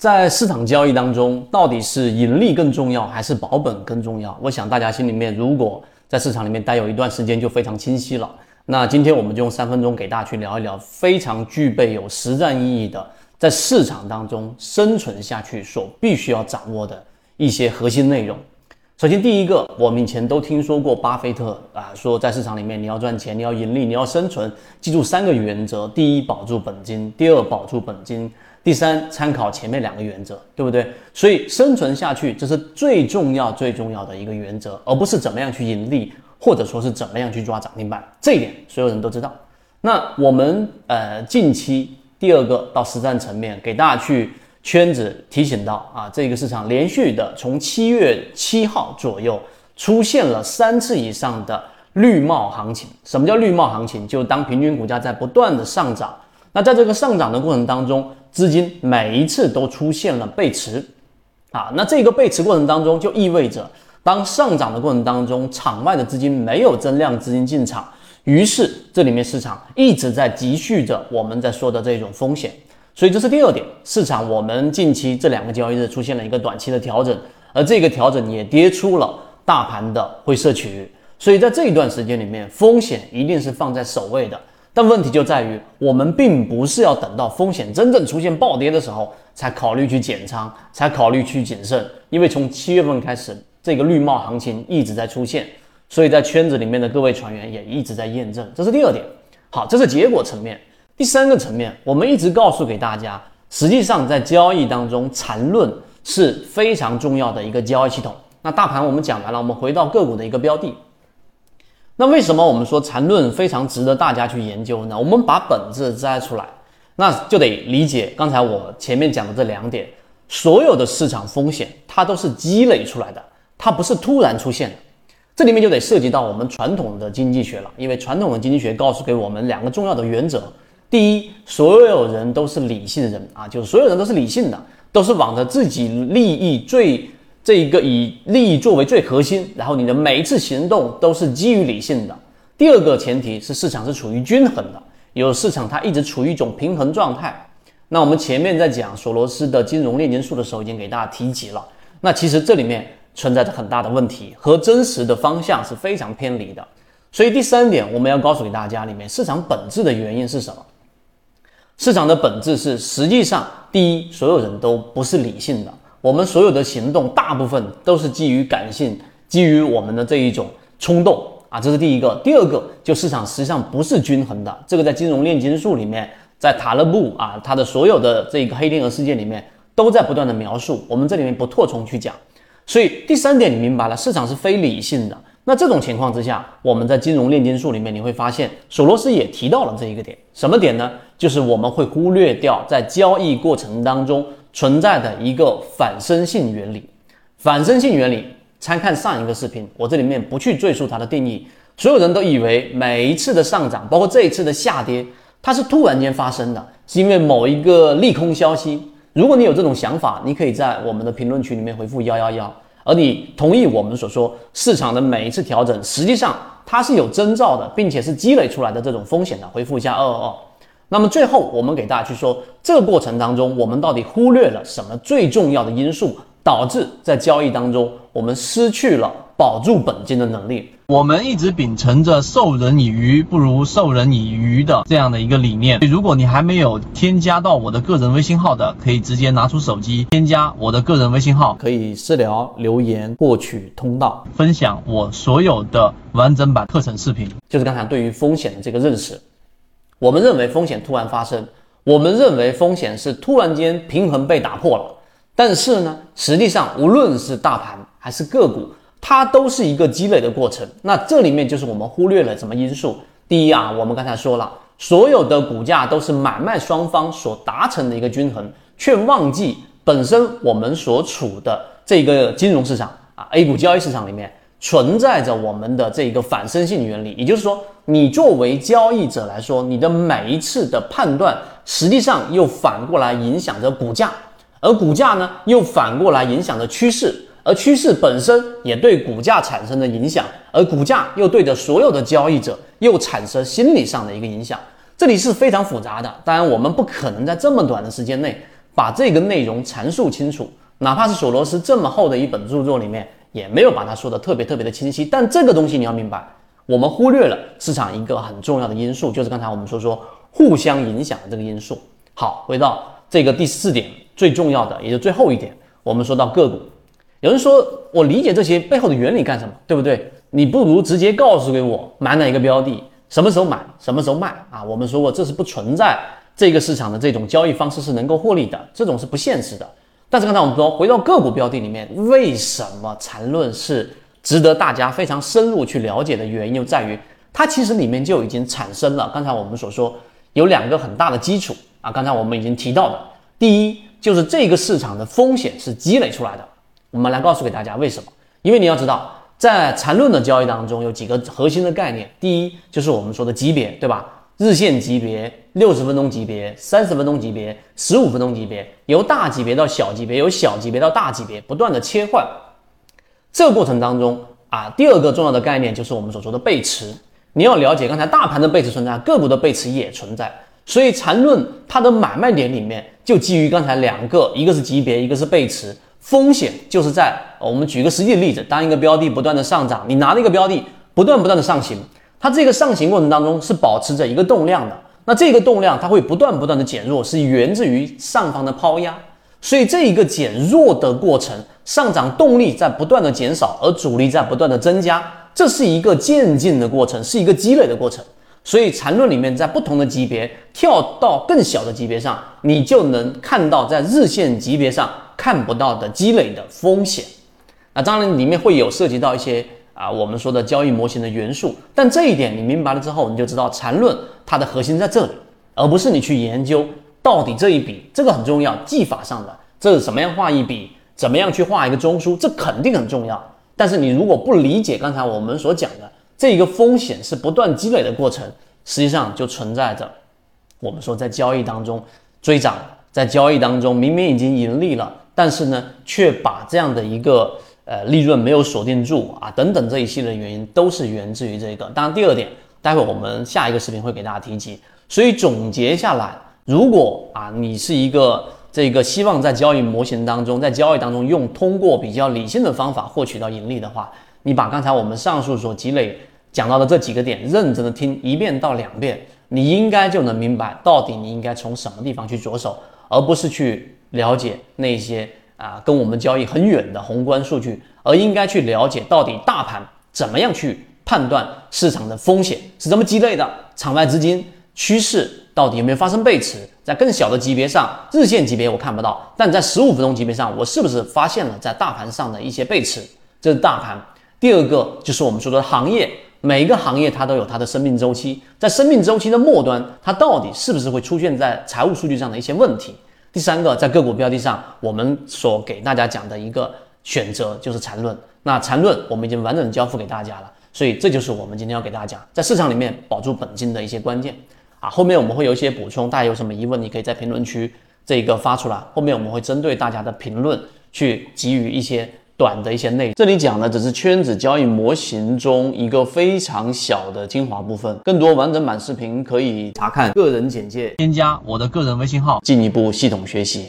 在市场交易当中，到底是盈利更重要还是保本更重要？我想大家心里面如果在市场里面待有一段时间，就非常清晰了。那今天我们就用三分钟给大家去聊一聊非常具备有实战意义的，在市场当中生存下去所必须要掌握的一些核心内容。首先，第一个，我们以前都听说过巴菲特啊，说在市场里面你要赚钱，你要盈利，你要生存，记住三个原则：第一，保住本金；第二，保住本金。第三，参考前面两个原则，对不对？所以生存下去，这是最重要、最重要的一个原则，而不是怎么样去盈利，或者说是怎么样去抓涨停板。这一点所有人都知道。那我们呃近期第二个到实战层面，给大家去圈子提醒到啊，这个市场连续的从七月七号左右出现了三次以上的绿帽行情。什么叫绿帽行情？就当平均股价在不断的上涨，那在这个上涨的过程当中。资金每一次都出现了背驰，啊，那这个背驰过程当中就意味着，当上涨的过程当中，场外的资金没有增量资金进场，于是这里面市场一直在积蓄着我们在说的这种风险，所以这是第二点，市场我们近期这两个交易日出现了一个短期的调整，而这个调整也跌出了大盘的灰色区域，所以在这一段时间里面，风险一定是放在首位的。但问题就在于，我们并不是要等到风险真正出现暴跌的时候才考虑去减仓，才考虑去谨慎。因为从七月份开始，这个绿帽行情一直在出现，所以在圈子里面的各位船员也一直在验证。这是第二点。好，这是结果层面。第三个层面，我们一直告诉给大家，实际上在交易当中，缠论是非常重要的一个交易系统。那大盘我们讲完了，我们回到个股的一个标的。那为什么我们说缠论非常值得大家去研究呢？我们把本质摘出来，那就得理解刚才我前面讲的这两点，所有的市场风险它都是积累出来的，它不是突然出现的。这里面就得涉及到我们传统的经济学了，因为传统的经济学告诉给我们两个重要的原则：第一，所有人都是理性人啊，就是所有人都是理性的，都是往着自己利益最。这一个以利益作为最核心，然后你的每一次行动都是基于理性的。第二个前提是市场是处于均衡的，有市场它一直处于一种平衡状态。那我们前面在讲索罗斯的金融炼金术的时候，已经给大家提及了。那其实这里面存在着很大的问题，和真实的方向是非常偏离的。所以第三点我们要告诉给大家，里面市场本质的原因是什么？市场的本质是实际上第一，所有人都不是理性的。我们所有的行动大部分都是基于感性，基于我们的这一种冲动啊，这是第一个。第二个，就市场实际上不是均衡的，这个在金融炼金术里面，在塔勒布啊他的所有的这个黑天鹅事件里面都在不断的描述，我们这里面不拓充去讲。所以第三点你明白了，市场是非理性的。那这种情况之下，我们在金融炼金术里面你会发现，索罗斯也提到了这一个点，什么点呢？就是我们会忽略掉在交易过程当中。存在的一个反身性原理，反身性原理，参看上一个视频，我这里面不去赘述它的定义。所有人都以为每一次的上涨，包括这一次的下跌，它是突然间发生的，是因为某一个利空消息。如果你有这种想法，你可以在我们的评论区里面回复幺幺幺。而你同意我们所说，市场的每一次调整，实际上它是有征兆的，并且是积累出来的这种风险的，回复一下二二二。那么最后，我们给大家去说，这个过程当中，我们到底忽略了什么最重要的因素，导致在交易当中我们失去了保住本金的能力？我们一直秉承着授人以鱼不如授人以渔的这样的一个理念。如果你还没有添加到我的个人微信号的，可以直接拿出手机添加我的个人微信号，可以私聊留言获取通道，分享我所有的完整版课程视频。就是刚才对于风险的这个认识。我们认为风险突然发生，我们认为风险是突然间平衡被打破了。但是呢，实际上无论是大盘还是个股，它都是一个积累的过程。那这里面就是我们忽略了什么因素？第一啊，我们刚才说了，所有的股价都是买卖双方所达成的一个均衡，却忘记本身我们所处的这个金融市场啊，A 股交易市场里面。存在着我们的这个反身性原理，也就是说，你作为交易者来说，你的每一次的判断，实际上又反过来影响着股价，而股价呢，又反过来影响着趋势，而趋势本身也对股价产生了影响，而股价又对着所有的交易者又产生心理上的一个影响，这里是非常复杂的。当然，我们不可能在这么短的时间内。把这个内容阐述清楚，哪怕是索罗斯这么厚的一本著作里面，也没有把它说的特别特别的清晰。但这个东西你要明白，我们忽略了市场一个很重要的因素，就是刚才我们说说互相影响的这个因素。好，回到这个第四点最重要的，也就最后一点，我们说到个股。有人说我理解这些背后的原理干什么，对不对？你不如直接告诉给我买哪一个标的，什么时候买，什么时候卖啊？我们说过这是不存在。这个市场的这种交易方式是能够获利的，这种是不现实的。但是刚才我们说，回到个股标的里面，为什么缠论是值得大家非常深入去了解的原因，就在于它其实里面就已经产生了。刚才我们所说有两个很大的基础啊，刚才我们已经提到的，第一就是这个市场的风险是积累出来的。我们来告诉给大家为什么？因为你要知道，在缠论的交易当中有几个核心的概念，第一就是我们说的级别，对吧？日线级别、六十分钟级别、三十分钟级别、十五分钟级别，由大级别到小级别，由小级别到大级别，不断的切换。这个过程当中啊，第二个重要的概念就是我们所说的背驰。你要了解，刚才大盘的背驰存在，个股的背驰也存在。所以缠论它的买卖点里面就基于刚才两个，一个是级别，一个是背驰。风险就是在我们举个实际的例子，当一个标的不断的上涨，你拿了一个标的不断不断的上行。它这个上行过程当中是保持着一个动量的，那这个动量它会不断不断的减弱，是源自于上方的抛压，所以这一个减弱的过程，上涨动力在不断的减少，而阻力在不断的增加，这是一个渐进的过程，是一个积累的过程。所以缠论里面在不同的级别跳到更小的级别上，你就能看到在日线级别上看不到的积累的风险。那当然里面会有涉及到一些。啊，我们说的交易模型的元素，但这一点你明白了之后，你就知道缠论它的核心在这里，而不是你去研究到底这一笔这个很重要，技法上的这是怎么样画一笔，怎么样去画一个中枢，这肯定很重要。但是你如果不理解刚才我们所讲的这一个风险是不断积累的过程，实际上就存在着我们说在交易当中追涨，在交易当中明明已经盈利了，但是呢却把这样的一个。呃，利润没有锁定住啊，等等这一系列原因都是源自于这个。当然，第二点，待会我们下一个视频会给大家提及。所以总结下来，如果啊，你是一个这个希望在交易模型当中，在交易当中用通过比较理性的方法获取到盈利的话，你把刚才我们上述所积累讲到的这几个点认真的听一遍到两遍，你应该就能明白到底你应该从什么地方去着手，而不是去了解那些。啊，跟我们交易很远的宏观数据，而应该去了解到底大盘怎么样去判断市场的风险是怎么积累的，场外资金趋势到底有没有发生背驰？在更小的级别上，日线级别我看不到，但在十五分钟级别上，我是不是发现了在大盘上的一些背驰？这是大盘。第二个就是我们说的行业，每一个行业它都有它的生命周期，在生命周期的末端，它到底是不是会出现在财务数据上的一些问题？第三个，在个股标的上，我们所给大家讲的一个选择就是缠论。那缠论我们已经完整交付给大家了，所以这就是我们今天要给大家讲在市场里面保住本金的一些关键啊。后面我们会有一些补充，大家有什么疑问，你可以在评论区这个发出来，后面我们会针对大家的评论去给予一些。短的一些内容，这里讲的只是圈子交易模型中一个非常小的精华部分。更多完整版视频可以查看个人简介，添加我的个人微信号，进一步系统学习。